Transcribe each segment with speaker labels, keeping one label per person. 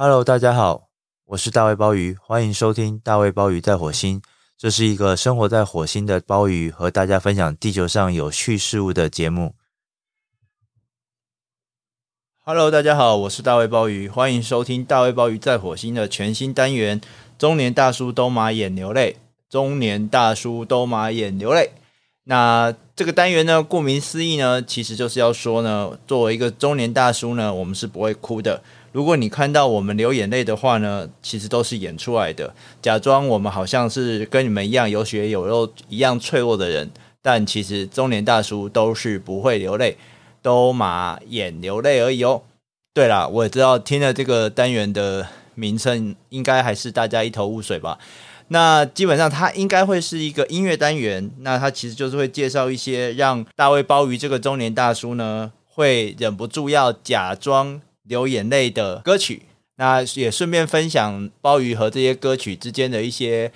Speaker 1: Hello，大家好，我是大卫鲍鱼，欢迎收听大卫鲍鱼在火星。这是一个生活在火星的鲍鱼和大家分享地球上有趣事物的节目。Hello，大家好，我是大卫鲍鱼，欢迎收听大卫鲍鱼在火星的全新单元——中年大叔都马眼流泪。中年大叔都马眼流泪。那这个单元呢，顾名思义呢，其实就是要说呢，作为一个中年大叔呢，我们是不会哭的。如果你看到我们流眼泪的话呢，其实都是演出来的，假装我们好像是跟你们一样有血有肉、一样脆弱的人，但其实中年大叔都是不会流泪，都马眼流泪而已哦。对啦，我也知道听了这个单元的名称，应该还是大家一头雾水吧。那基本上，它应该会是一个音乐单元。那它其实就是会介绍一些让大卫鲍鱼这个中年大叔呢，会忍不住要假装流眼泪的歌曲。那也顺便分享鲍鱼和这些歌曲之间的一些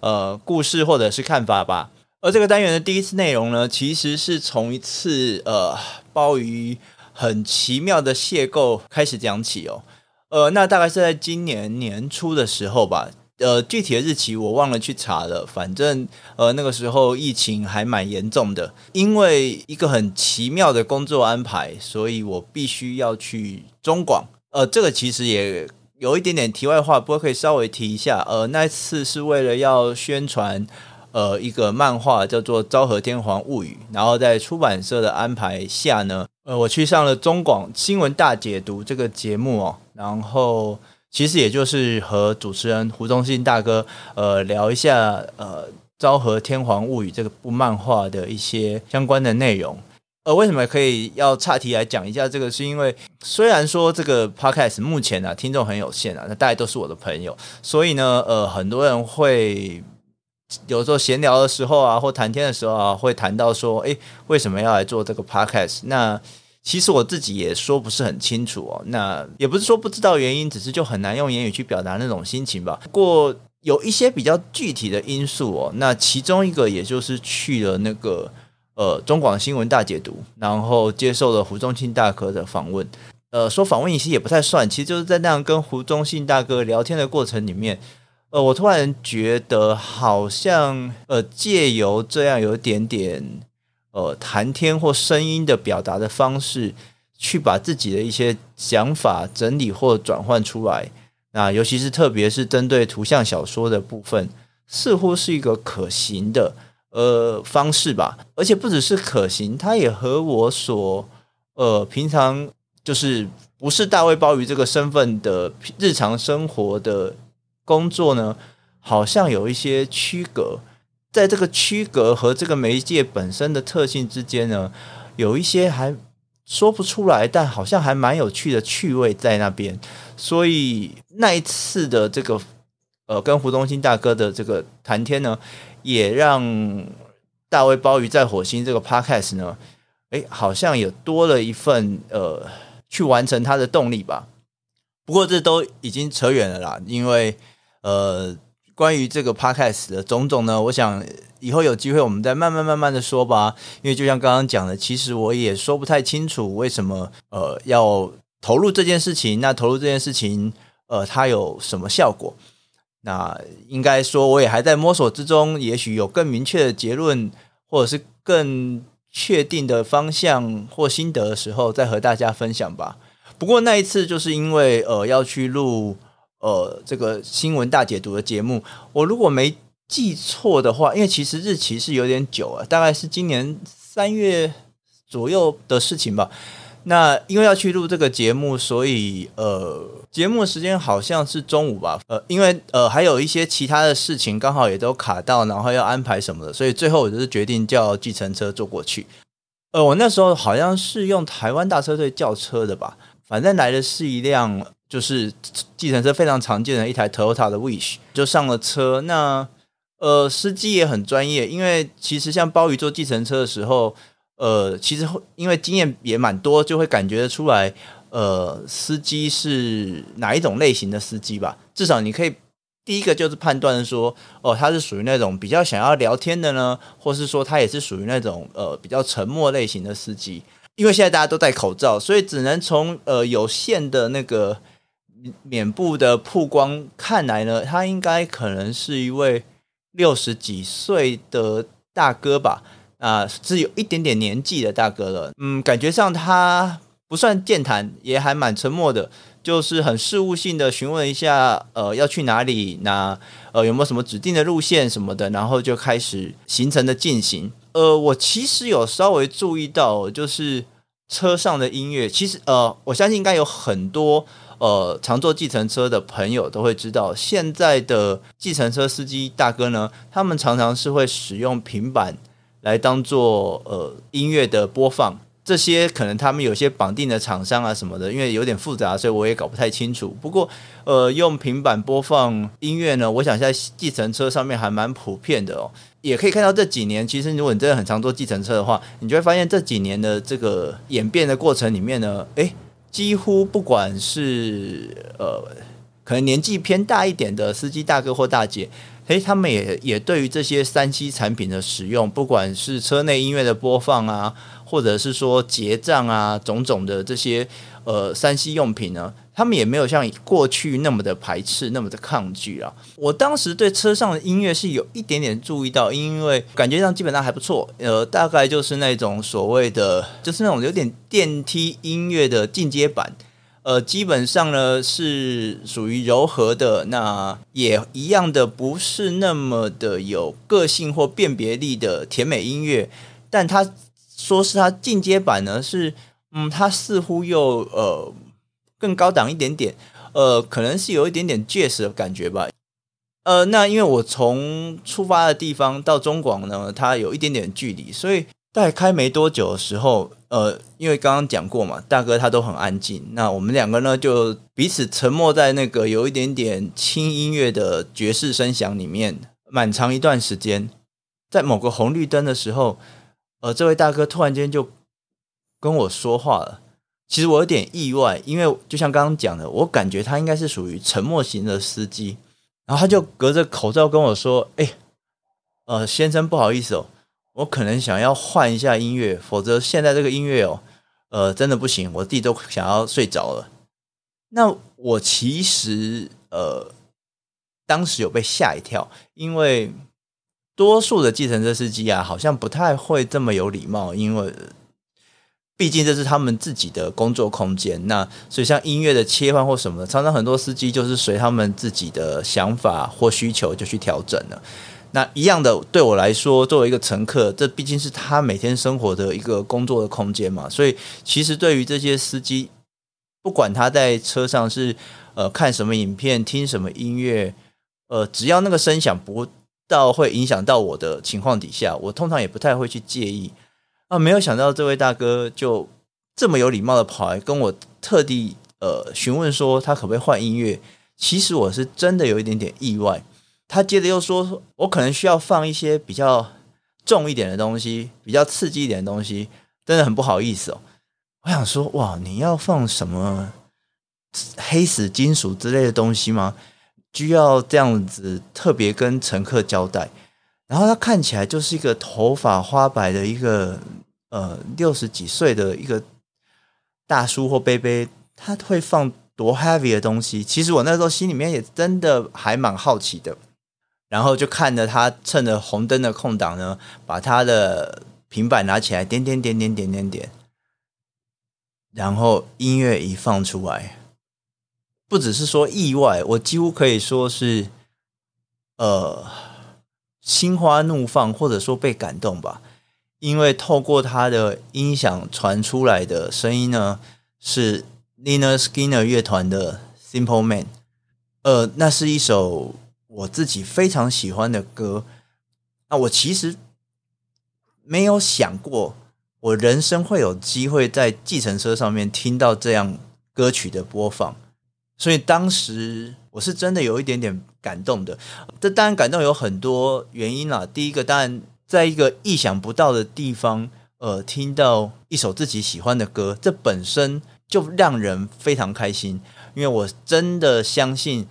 Speaker 1: 呃故事或者是看法吧。而这个单元的第一次内容呢，其实是从一次呃鲍鱼很奇妙的邂逅开始讲起哦。呃，那大概是在今年年初的时候吧。呃，具体的日期我忘了去查了。反正呃，那个时候疫情还蛮严重的，因为一个很奇妙的工作安排，所以我必须要去中广。呃，这个其实也有一点点题外话，不过可以稍微提一下。呃，那次是为了要宣传呃一个漫画叫做《昭和天皇物语》，然后在出版社的安排下呢，呃，我去上了中广新闻大解读这个节目哦，然后。其实也就是和主持人胡忠信大哥，呃，聊一下呃《昭和天皇物语》这个部漫画的一些相关的内容。呃，为什么可以要岔题来讲一下这个？是因为虽然说这个 podcast 目前啊听众很有限啊，那大家都是我的朋友，所以呢，呃，很多人会有时候闲聊的时候啊，或谈天的时候啊，会谈到说，诶，为什么要来做这个 podcast？那其实我自己也说不是很清楚哦，那也不是说不知道原因，只是就很难用言语去表达那种心情吧。不过有一些比较具体的因素哦，那其中一个也就是去了那个呃中广新闻大解读，然后接受了胡忠信大哥的访问。呃，说访问其实也不太算，其实就是在那样跟胡忠信大哥聊天的过程里面，呃，我突然觉得好像呃借由这样有点点。呃，谈天或声音的表达的方式，去把自己的一些想法整理或转换出来。那尤其是特别是针对图像小说的部分，似乎是一个可行的呃方式吧。而且不只是可行，它也和我所呃平常就是不是大卫鲍鱼这个身份的日常生活的工作呢，好像有一些区隔。在这个区隔和这个媒介本身的特性之间呢，有一些还说不出来，但好像还蛮有趣的趣味在那边。所以那一次的这个呃，跟胡忠新大哥的这个谈天呢，也让大卫鲍鱼在火星这个 podcast 呢，诶，好像也多了一份呃，去完成它的动力吧。不过这都已经扯远了啦，因为呃。关于这个 podcast 的种种呢，我想以后有机会我们再慢慢慢慢的说吧。因为就像刚刚讲的，其实我也说不太清楚为什么呃要投入这件事情。那投入这件事情，呃，它有什么效果？那应该说我也还在摸索之中，也许有更明确的结论，或者是更确定的方向或心得的时候，再和大家分享吧。不过那一次就是因为呃要去录。呃，这个新闻大解读的节目，我如果没记错的话，因为其实日期是有点久啊，大概是今年三月左右的事情吧。那因为要去录这个节目，所以呃，节目时间好像是中午吧。呃，因为呃还有一些其他的事情刚好也都卡到，然后要安排什么的，所以最后我就是决定叫计程车坐过去。呃，我那时候好像是用台湾大车队叫车的吧，反正来的是一辆。就是计程车非常常见的一台 Toyota 的 Wish，就上了车。那呃，司机也很专业，因为其实像鲍鱼坐计程车的时候，呃，其实会因为经验也蛮多，就会感觉得出来，呃，司机是哪一种类型的司机吧。至少你可以第一个就是判断说，哦，他是属于那种比较想要聊天的呢，或是说他也是属于那种呃比较沉默类型的司机。因为现在大家都戴口罩，所以只能从呃有限的那个。脸部的曝光看来呢，他应该可能是一位六十几岁的大哥吧，啊，是有一点点年纪的大哥了。嗯，感觉上他不算健谈，也还蛮沉默的，就是很事务性的询问一下，呃，要去哪里，那呃有没有什么指定的路线什么的，然后就开始行程的进行。呃，我其实有稍微注意到，就是车上的音乐，其实呃，我相信应该有很多呃常坐计程车的朋友都会知道，现在的计程车司机大哥呢，他们常常是会使用平板来当做呃音乐的播放。这些可能他们有些绑定的厂商啊什么的，因为有点复杂，所以我也搞不太清楚。不过，呃，用平板播放音乐呢，我想在计程车上面还蛮普遍的哦。也可以看到这几年，其实如果你真的很常坐计程车的话，你就会发现这几年的这个演变的过程里面呢，诶，几乎不管是呃，可能年纪偏大一点的司机大哥或大姐，诶，他们也也对于这些三 C 产品的使用，不管是车内音乐的播放啊。或者是说结账啊，种种的这些呃三 C 用品呢，他们也没有像过去那么的排斥，那么的抗拒啊。我当时对车上的音乐是有一点点注意到，因为感觉上基本上还不错，呃，大概就是那种所谓的，就是那种有点电梯音乐的进阶版，呃，基本上呢是属于柔和的，那也一样的不是那么的有个性或辨别力的甜美音乐，但它。说是它进阶版呢，是嗯，它似乎又呃更高档一点点，呃，可能是有一点点 Jazz 的感觉吧。呃，那因为我从出发的地方到中广呢，它有一点点距离，所以大概开没多久的时候，呃，因为刚刚讲过嘛，大哥他都很安静，那我们两个呢就彼此沉默在那个有一点点轻音乐的爵士声响里面，蛮长一段时间，在某个红绿灯的时候。呃，这位大哥突然间就跟我说话了，其实我有点意外，因为就像刚刚讲的，我感觉他应该是属于沉默型的司机，然后他就隔着口罩跟我说：“哎，呃，先生，不好意思哦，我可能想要换一下音乐，否则现在这个音乐哦，呃，真的不行，我自己都想要睡着了。”那我其实呃，当时有被吓一跳，因为。多数的计程车司机啊，好像不太会这么有礼貌，因为毕竟这是他们自己的工作空间。那所以像音乐的切换或什么的，常常很多司机就是随他们自己的想法或需求就去调整了。那一样的，对我来说，作为一个乘客，这毕竟是他每天生活的一个工作的空间嘛。所以其实对于这些司机，不管他在车上是呃看什么影片、听什么音乐，呃，只要那个声响不到会影响到我的情况底下，我通常也不太会去介意啊。没有想到这位大哥就这么有礼貌的跑来跟我特地呃询问说他可不可以换音乐。其实我是真的有一点点意外。他接着又说，我可能需要放一些比较重一点的东西，比较刺激一点的东西，真的很不好意思哦。我想说，哇，你要放什么黑死金属之类的东西吗？需要这样子特别跟乘客交代，然后他看起来就是一个头发花白的一个呃六十几岁的一个大叔或伯伯，他会放多 heavy 的东西？其实我那时候心里面也真的还蛮好奇的，然后就看着他趁着红灯的空档呢，把他的平板拿起来点点点点点点点，然后音乐一放出来。不只是说意外，我几乎可以说是，呃，心花怒放，或者说被感动吧。因为透过他的音响传出来的声音呢，是 Nina Skinner 乐团的《Simple Man》。呃，那是一首我自己非常喜欢的歌。那我其实没有想过，我人生会有机会在计程车上面听到这样歌曲的播放。所以当时我是真的有一点点感动的，这当然感动有很多原因啦。第一个当然在一个意想不到的地方，呃，听到一首自己喜欢的歌，这本身就让人非常开心。因为我真的相信，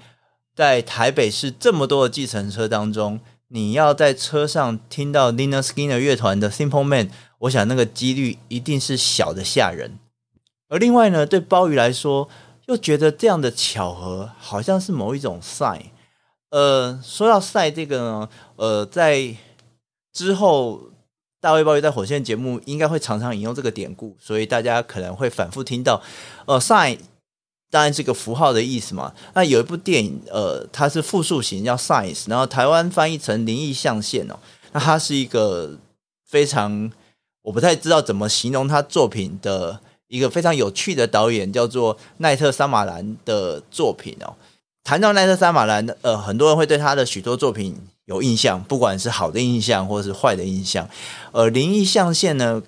Speaker 1: 在台北市这么多的计程车当中，你要在车上听到 Lena Skinner 乐团的《Simple Man》，我想那个几率一定是小的吓人。而另外呢，对鲍鱼来说，又觉得这样的巧合好像是某一种 sign。呃，说到 sign 这个呢，呃，在之后大卫鲍鱼在火线节目应该会常常引用这个典故，所以大家可能会反复听到。呃，sign 当然是个符号的意思嘛。那有一部电影，呃，它是复数型，叫 signs，然后台湾翻译成灵异象限哦。那它是一个非常，我不太知道怎么形容他作品的一个非常有趣的导演，叫做奈特·萨马兰的作品哦。谈到奈特·萨马兰，呃，很多人会对他的许多作品有印象，不管是好的印象或是坏的印象。呃，灵异象限呢，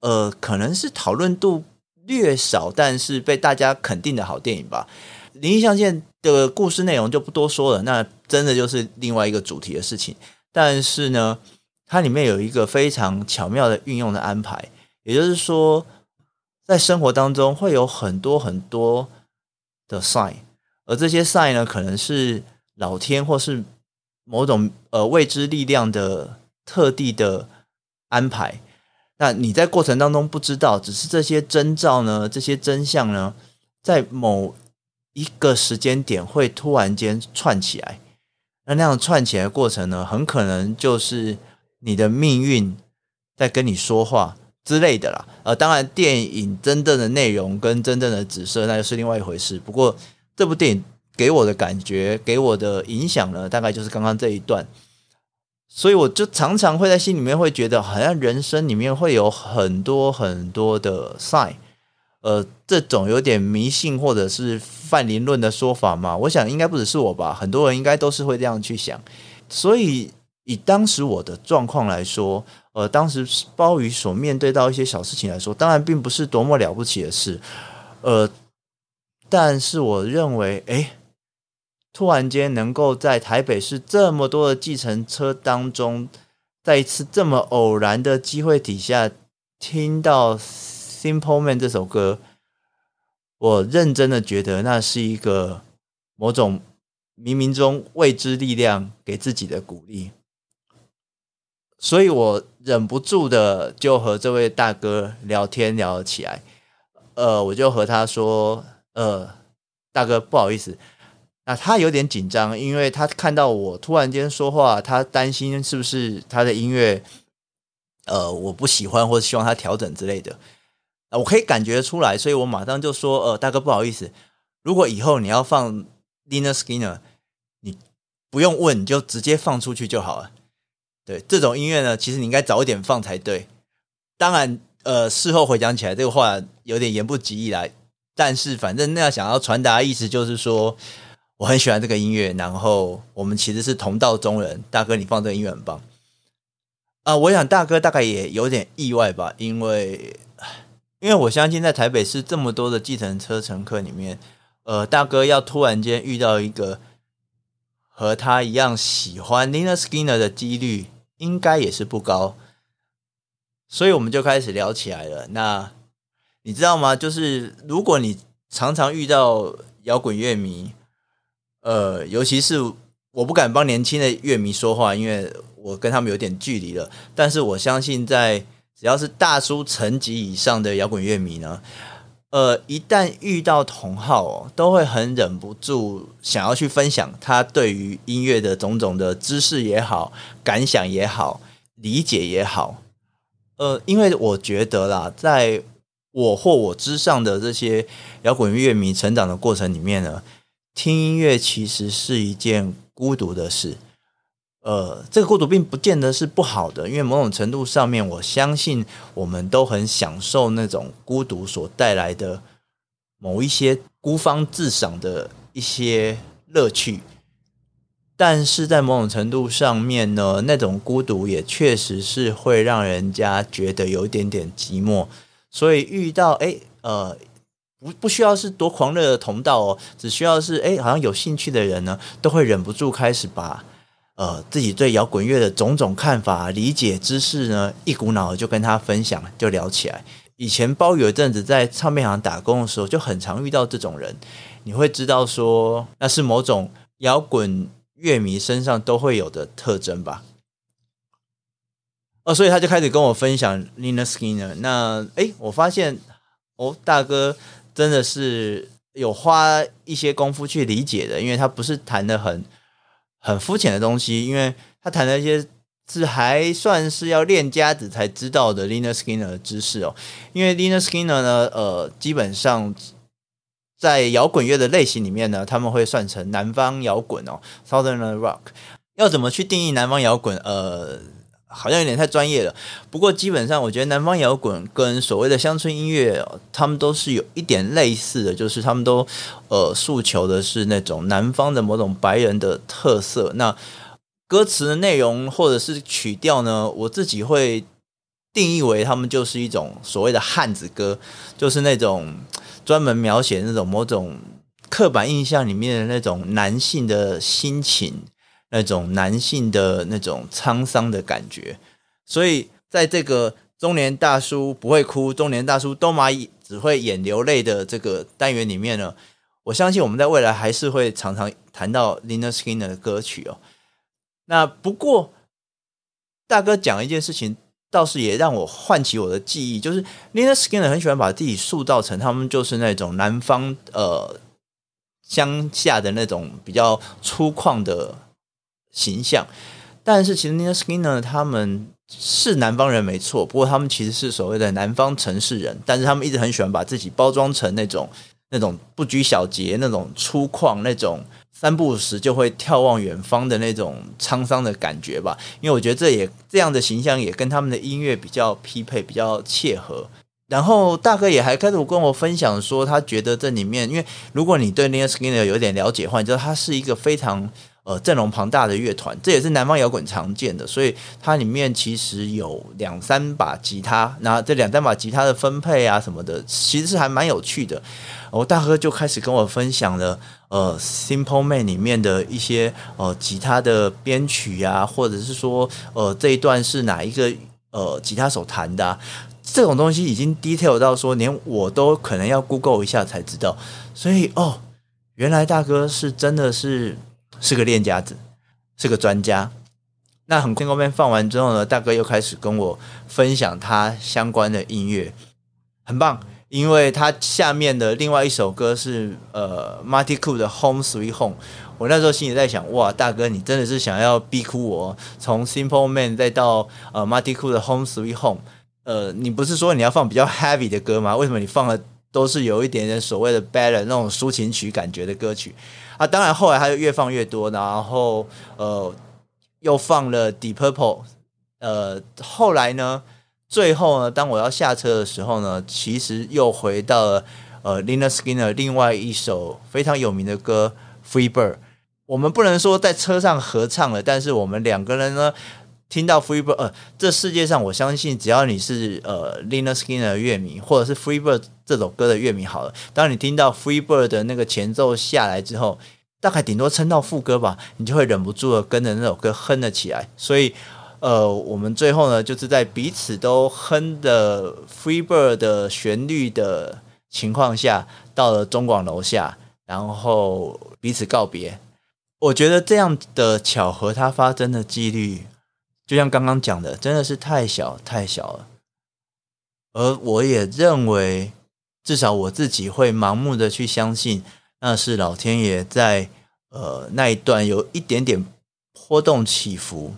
Speaker 1: 呃，可能是讨论度略少，但是被大家肯定的好电影吧。灵异象限的故事内容就不多说了，那真的就是另外一个主题的事情。但是呢，它里面有一个非常巧妙的运用的安排，也就是说，在生活当中会有很多很多的 sign，而这些 sign 呢，可能是老天或是某种呃未知力量的特地的安排。那你在过程当中不知道，只是这些征兆呢，这些真相呢，在某一个时间点会突然间串起来。那那样串起来的过程呢，很可能就是你的命运在跟你说话之类的啦。呃，当然，电影真正的内容跟真正的紫色，那就是另外一回事。不过，这部电影给我的感觉，给我的影响呢，大概就是刚刚这一段。所以，我就常常会在心里面会觉得，好像人生里面会有很多很多的 sign。呃，这种有点迷信或者是泛灵论的说法嘛，我想应该不只是我吧，很多人应该都是会这样去想。所以以当时我的状况来说，呃，当时鲍鱼所面对到一些小事情来说，当然并不是多么了不起的事，呃，但是我认为，哎，突然间能够在台北市这么多的计程车当中，在一次这么偶然的机会底下听到。Simple Man 这首歌，我认真的觉得那是一个某种冥冥中未知力量给自己的鼓励，所以我忍不住的就和这位大哥聊天聊了起来。呃，我就和他说：“呃，大哥，不好意思。”那他有点紧张，因为他看到我突然间说话，他担心是不是他的音乐，呃，我不喜欢或者希望他调整之类的。我可以感觉出来，所以我马上就说：“呃，大哥，不好意思，如果以后你要放 Lynyrd Skynyrd，你不用问，你就直接放出去就好了。对，这种音乐呢，其实你应该早一点放才对。当然，呃，事后回想起来，这个话有点言不及义来，但是反正那样想要传达的意思就是说，我很喜欢这个音乐，然后我们其实是同道中人。大哥，你放这个音乐很棒啊！我想大哥大概也有点意外吧，因为。”因为我相信，在台北市这么多的计程车乘客里面，呃，大哥要突然间遇到一个和他一样喜欢 Lynyrd Skynyrd 的几率，应该也是不高。所以我们就开始聊起来了。那你知道吗？就是如果你常常遇到摇滚乐迷，呃，尤其是我不敢帮年轻的乐迷说话，因为我跟他们有点距离了。但是我相信在只要是大叔层级以上的摇滚乐迷呢，呃，一旦遇到同好哦，都会很忍不住想要去分享他对于音乐的种种的知识也好、感想也好、理解也好。呃，因为我觉得啦，在我或我之上的这些摇滚乐迷成长的过程里面呢，听音乐其实是一件孤独的事。呃，这个孤独并不见得是不好的，因为某种程度上面，我相信我们都很享受那种孤独所带来的某一些孤芳自赏的一些乐趣。但是在某种程度上面呢，那种孤独也确实是会让人家觉得有一点点寂寞。所以遇到哎呃，不不需要是多狂热的同道哦，只需要是哎好像有兴趣的人呢，都会忍不住开始把。呃，自己对摇滚乐的种种看法、理解知识呢，一股脑就跟他分享，就聊起来。以前鲍鱼有一阵子在唱片行打工的时候，就很常遇到这种人。你会知道说，那是某种摇滚乐迷身上都会有的特征吧？哦，所以他就开始跟我分享 Lynyrd Skynyrd。那诶，我发现哦，大哥真的是有花一些功夫去理解的，因为他不是弹的很很肤浅的东西，因为他弹的一些是还算是要练家子才知道的 Lynyrd Skynyrd 的知识哦。因为 Lynyrd Skynyrd 呢，呃，基本上在摇滚乐的类型里面呢，他们会算成南方摇滚哦，Southern Rock。要怎么去定义南方摇滚？呃。好像有点太专业了，不过基本上我觉得南方摇滚跟所谓的乡村音乐，他们都是有一点类似的，就是他们都呃诉求的是那种南方的某种白人的特色。那歌词的内容或者是曲调呢，我自己会定义为他们就是一种所谓的汉子歌，就是那种专门描写那种某种刻板印象里面的那种男性的心情。那种男性的那种沧桑的感觉，所以在这个中年大叔不会哭，中年大叔都马只会眼流泪的这个单元里面呢，我相信我们在未来还是会常常谈到 Lynyrd Skynyrd 的歌曲哦。那不过大哥讲一件事情，倒是也让我唤起我的记忆，就是 Lynyrd Skynyrd 很喜欢把自己塑造成他们就是那种南方呃乡下的那种比较粗犷的。形象，但是其实 Nina Skinner 他们是南方人没错，不过他们其实是所谓的南方城市人，但是他们一直很喜欢把自己包装成那种那种不拘小节、那种粗犷、那种三不五时就会眺望远方的那种沧桑的感觉吧。因为我觉得这也这样的形象也跟他们的音乐比较匹配、比较切合。然后大哥也还开始跟我分享说，他觉得这里面，因为如果你对 Nina Skinner 有点了解的话，你知道他是一个非常。呃，阵容庞大的乐团，这也是南方摇滚常见的，所以它里面其实有两三把吉他，那这两三把吉他的分配啊什么的，其实是还蛮有趣的。我大哥就开始跟我分享了，呃，Simple Man 里面的一些呃吉他的编曲啊，或者是说，呃，这一段是哪一个呃吉他手弹的啊，这种东西已经 detail 到说，连我都可能要 Google 一下才知道。所以哦，原来大哥是真的是。是个练家子，是个专家。那很快后面放完之后呢，大哥又开始跟我分享他相关的音乐，很棒。因为他下面的另外一首歌是呃 Marty Cool 的 Home Sweet Home。我那时候心里在想，哇，大哥你真的是想要逼哭我，从 Simple Man 再到呃 Marty Cool 的 Home Sweet Home。呃，你不是说你要放比较 heavy 的歌吗？为什么你放的都是有一点点所谓的 ballad 那种抒情曲感觉的歌曲？啊，当然，后来他就越放越多，然后呃，又放了 Deep Purple，呃，后来呢，最后呢，当我要下车的时候呢，其实又回到了呃 Lynyrd Skynyrd 另外一首非常有名的歌《Free Bird》。我们不能说在车上合唱了，但是我们两个人呢。听到 Freebird，呃，这世界上我相信，只要你是呃 Lynyrd Skynyrd 的乐迷，或者是 Freebird 这首歌的乐迷，好了，当你听到 Freebird 的那个前奏下来之后，大概顶多撑到副歌吧，你就会忍不住的跟着那首歌哼了起来。所以，呃，我们最后呢，就是在彼此都哼的 Freebird 的旋律的情况下，到了中广楼下，然后彼此告别。我觉得这样的巧合，它发生的几率。就像刚刚讲的，真的是太小太小了，而我也认为，至少我自己会盲目的去相信，那是老天爷在呃那一段有一点点波动起伏，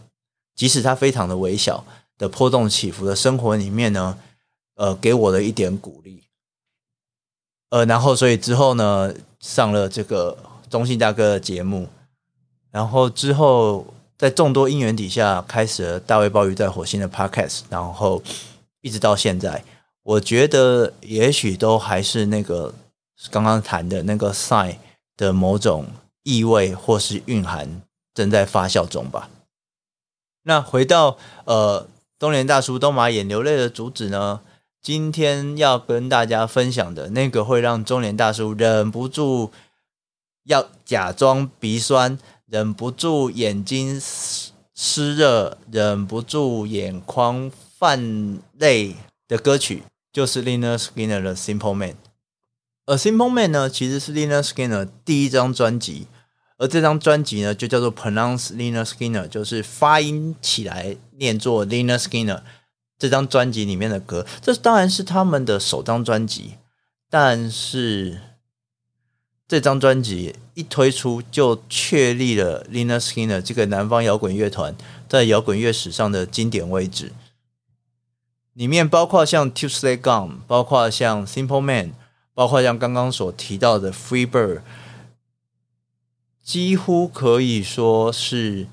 Speaker 1: 即使它非常的微小的波动起伏的生活里面呢，呃，给我的一点鼓励，呃，然后所以之后呢，上了这个中信大哥的节目，然后之后。在众多因缘底下，开始了大卫鲍鱼在火星的 Podcast，然后一直到现在，我觉得也许都还是那个刚刚谈的那个 sign 的某种意味或是蕴含正在发酵中吧。那回到呃中年大叔都马眼流泪的主旨呢，今天要跟大家分享的那个会让中年大叔忍不住要假装鼻酸。忍不住眼睛湿热，忍不住眼眶泛泪的歌曲，就是 Lynyrd Skynyrd 的《Simple Man》。而《Simple Man》呢，其实是 Lynyrd Skynyrd 第一张专辑，而这张专辑呢，就叫做 Pronounce Lynyrd Skynyrd，就是发音起来念作 Lynyrd Skynyrd。这张专辑里面的歌，这当然是他们的首张专辑，但是这张专辑一推出就确立了 Lynyrd Skynyrd 这个南方摇滚乐团在摇滚乐史上的经典位置。里面包括像 Tuesday Gone，包括像 Simple Man，包括像刚刚所提到的 Free Bird，几乎可以说是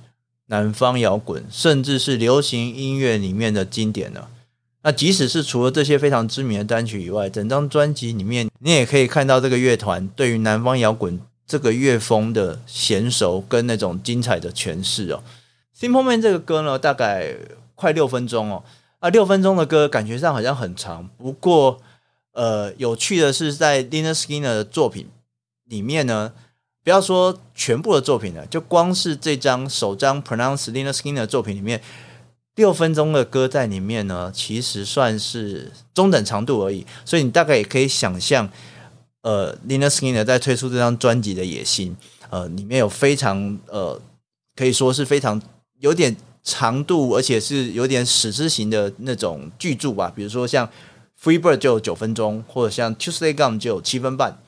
Speaker 1: 南方摇滚，甚至是流行音乐里面的经典了。那即使是除了这些非常知名的单曲以外，整张专辑里面，你也可以看到这个乐团对于南方摇滚这个乐风的娴熟跟那种精彩的诠释哦。Simple Man 这个歌呢，大概快六分钟哦，啊，六分钟的歌感觉上好像很长，不过呃，有趣的是在 Lindeskiner 的作品里面呢，不要说全部的作品了，就光是这张首张 Pronounce Lynyrd Skynyrd 的作品里面。六分钟的歌在里面呢，其实算是中等长度而已，所以你大概也可以想象，呃，Lindeskiner 在推出这张专辑的野心，呃，里面有非常呃，可以说是非常有点长度，而且是有点史诗型的那种巨著吧，比如说像 Free Bird 就有九分钟，或者像 Tuesday Gone 就有七分半。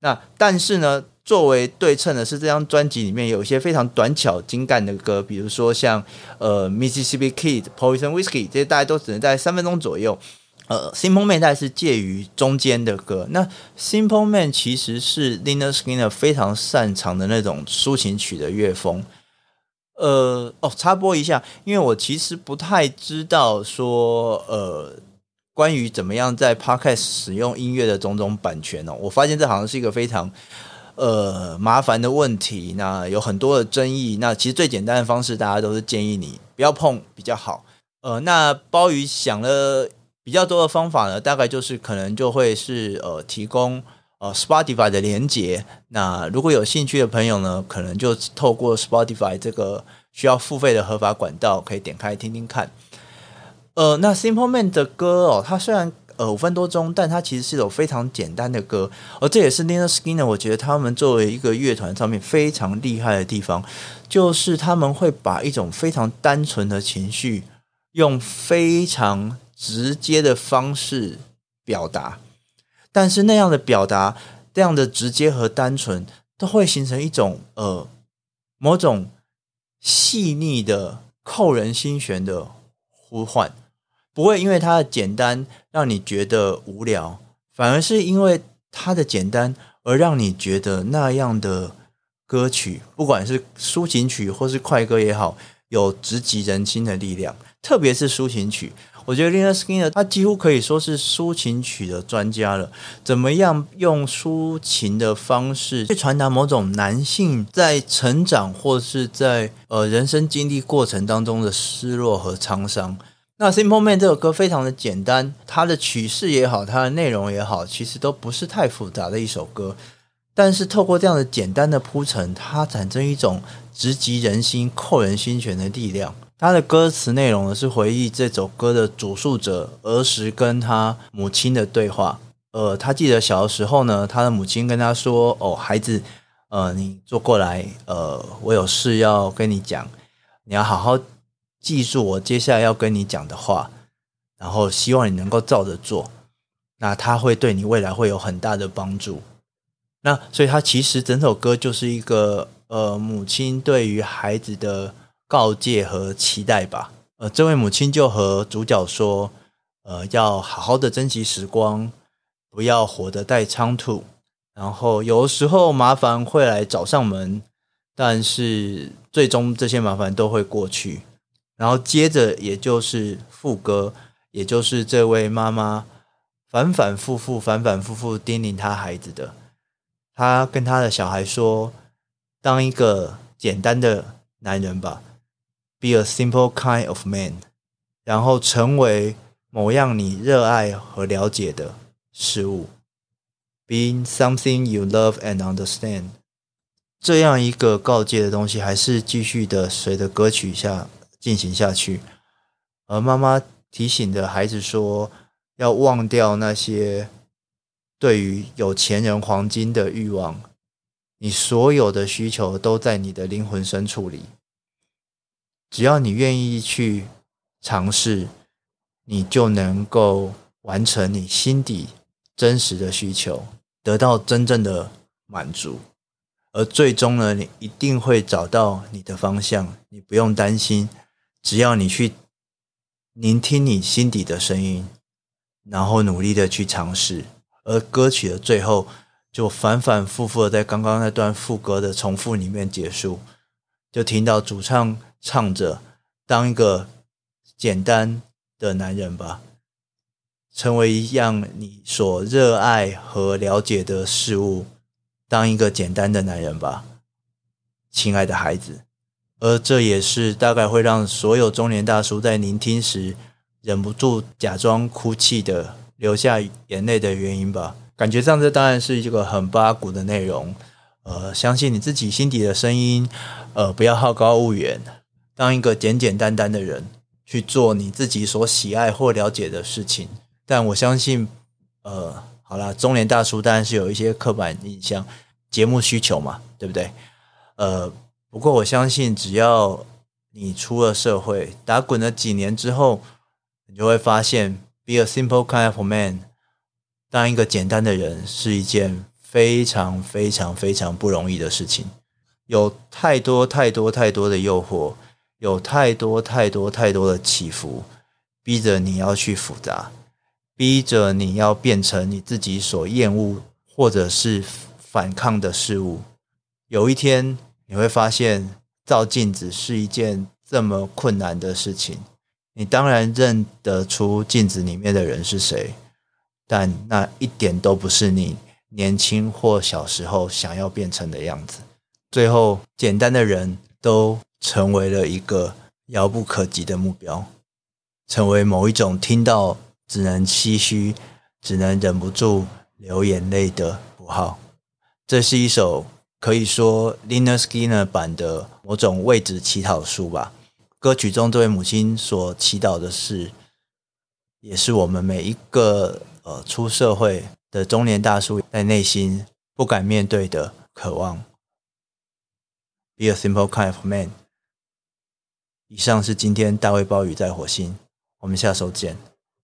Speaker 1: 那但是呢，作为对称的是，这张专辑里面有一些非常短巧精干的歌，比如说像呃 Mississippi Kid、Poison Whiskey 这些，大家都只能在三分钟左右。呃，Simple Man 大概是介于中间的歌。那 Simple Man 其实是 Lynyrd Skynyrd 非常擅长的那种抒情曲的乐风。呃，哦，插播一下，因为我其实不太知道说呃。关于怎么样在 Podcast 使用音乐的种种版权哦，我发现这好像是一个非常呃麻烦的问题。那有很多的争议。那其实最简单的方式，大家都是建议你不要碰比较好。呃，那鲍鱼想了比较多的方法呢，大概就是可能就会是呃提供呃 Spotify 的连接。那如果有兴趣的朋友呢，可能就透过 Spotify 这个需要付费的合法管道，可以点开听听看。呃，那 Simple Man 的歌哦，它虽然呃五分多钟，但它其实是一首非常简单的歌，而这也是 Lena Skine，我觉得他们作为一个乐团上面非常厉害的地方，就是他们会把一种非常单纯的情绪，用非常直接的方式表达，但是那样的表达，这样的直接和单纯，都会形成一种呃某种细腻的扣人心弦的呼唤。不会因为它的简单让你觉得无聊，反而是因为它的简单而让你觉得那样的歌曲，不管是抒情曲或是快歌也好，有直击人心的力量。特别是抒情曲，我觉得 Lynyrd Skynyrd 他几乎可以说是抒情曲的专家了。怎么样用抒情的方式去传达某种男性在成长或是在呃人生经历过程当中的失落和沧桑？那《Simple Man》这首歌非常的简单，它的曲式也好，它的内容也好，其实都不是太复杂的一首歌。但是透过这样的简单的铺陈，它产生一种直击人心、扣人心弦的力量。他的歌词内容呢，是回忆这首歌的主述者儿时跟他母亲的对话。呃，他记得小的时候呢，他的母亲跟他说：“哦，孩子，呃，你坐过来，呃，我有事要跟你讲，你要好好。”记住我接下来要跟你讲的话，然后希望你能够照着做，那他会对你未来会有很大的帮助。那所以，他其实整首歌就是一个呃母亲对于孩子的告诫和期待吧。呃，这位母亲就和主角说，呃，要好好的珍惜时光，不要活得太仓促。然后有时候麻烦会来找上门，但是最终这些麻烦都会过去。然后接着，也就是副歌，也就是这位妈妈反反复复、反反复复叮咛他孩子的。他跟他的小孩说：“当一个简单的男人吧，Be a simple kind of man，然后成为某样你热爱和了解的事物，Being something you love and understand。”这样一个告诫的东西，还是继续的随着歌曲下。进行下去，而妈妈提醒的孩子说：“要忘掉那些对于有钱人黄金的欲望，你所有的需求都在你的灵魂深处里。只要你愿意去尝试，你就能够完成你心底真实的需求，得到真正的满足，而最终呢，你一定会找到你的方向，你不用担心，只要你去聆听你心底的声音，然后努力的去尝试，而歌曲的最后就反反复复的在刚刚那段副歌的重复里面结束，就听到主唱唱着：“当一个简单的男人吧。”成为一样你所热爱和了解的事物，当一个简单的男人吧，亲爱的孩子。而这也是大概会让所有中年大叔在聆听时忍不住假装哭泣的流下眼泪的原因吧。感觉上这当然是一个很八股的内容。呃，相信你自己心底的声音，呃，不要好高骛远，当一个简简单单的人，去做你自己所喜爱或了解的事情。但我相信，呃，好啦，中年大叔当然是有一些刻板印象，节目需求嘛，对不对？呃，不过我相信，只要你出了社会，打滚了几年之后，你就会发现，be a simple kind of man，当一个简单的人是一件非常非常非常不容易的事情，有太多太多太多的诱惑，有太多太多太多的起伏，逼着你要去复杂。逼着你要变成你自己所厌恶或者是反抗的事物。有一天你会发现，照镜子是一件这么困难的事情。你当然认得出镜子里面的人是谁，但那一点都不是你年轻或小时候想要变成的样子。最后，简单的人都成为了一个遥不可及的目标，成为某一种听到。只能唏嘘，只能忍不住流眼泪的符号。这是一首可以说 Lina Skinner 版的某种为子祈祷书吧。歌曲中这位母亲所祈祷的事，也是我们每一个呃出社会的中年大叔在内心不敢面对的渴望。Be a simple kind of man。以上是今天大卫鲍鱼在火星，我们下周见。